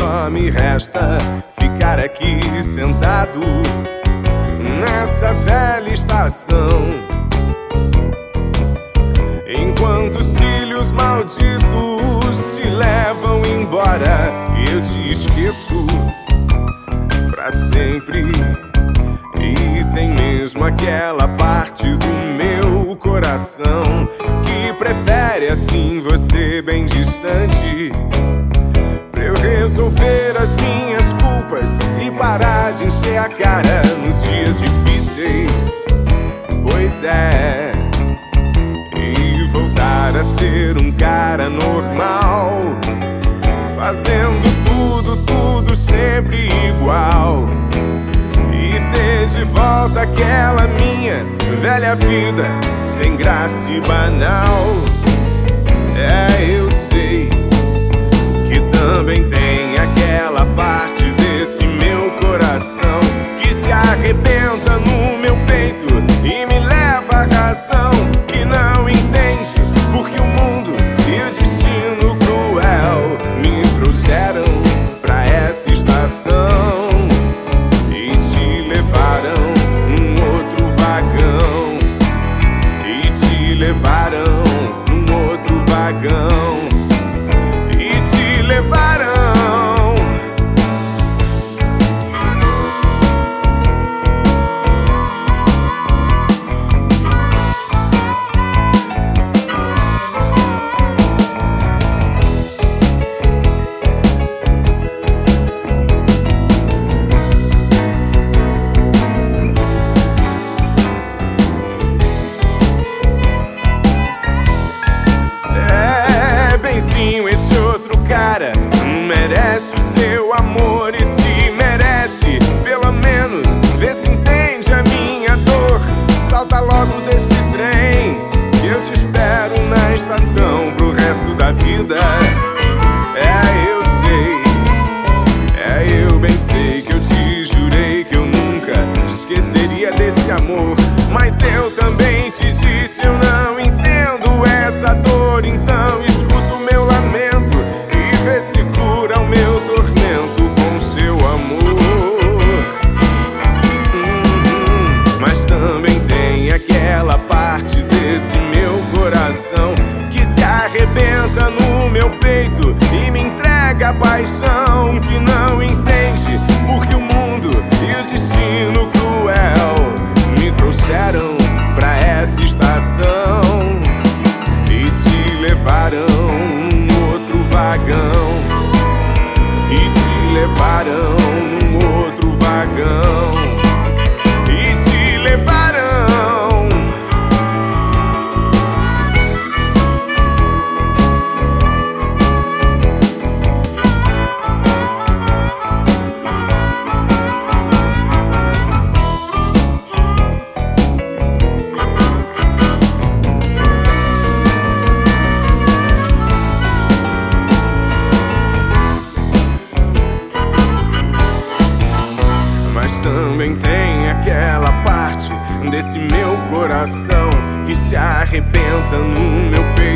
Só me resta ficar aqui sentado nessa velha estação. Enquanto os trilhos malditos te levam embora, eu te esqueço pra sempre. E tem mesmo aquela parte do meu coração que prefere assim você bem distante. Resolver as minhas culpas e parar de encher a cara nos dias difíceis. Pois é. E voltar a ser um cara normal. Fazendo tudo, tudo sempre igual de volta aquela minha velha vida sem graça e banal. É, eu sei que também tem merece o seu amor e se merece, pelo menos vê se entende a minha dor. Salta logo desse trem que eu te espero na estação pro resto da vida. Paixão que não entende porque o mundo e o destino cruel me trouxeram pra essa estação também tem aquela parte desse meu coração que se arrebenta no meu peito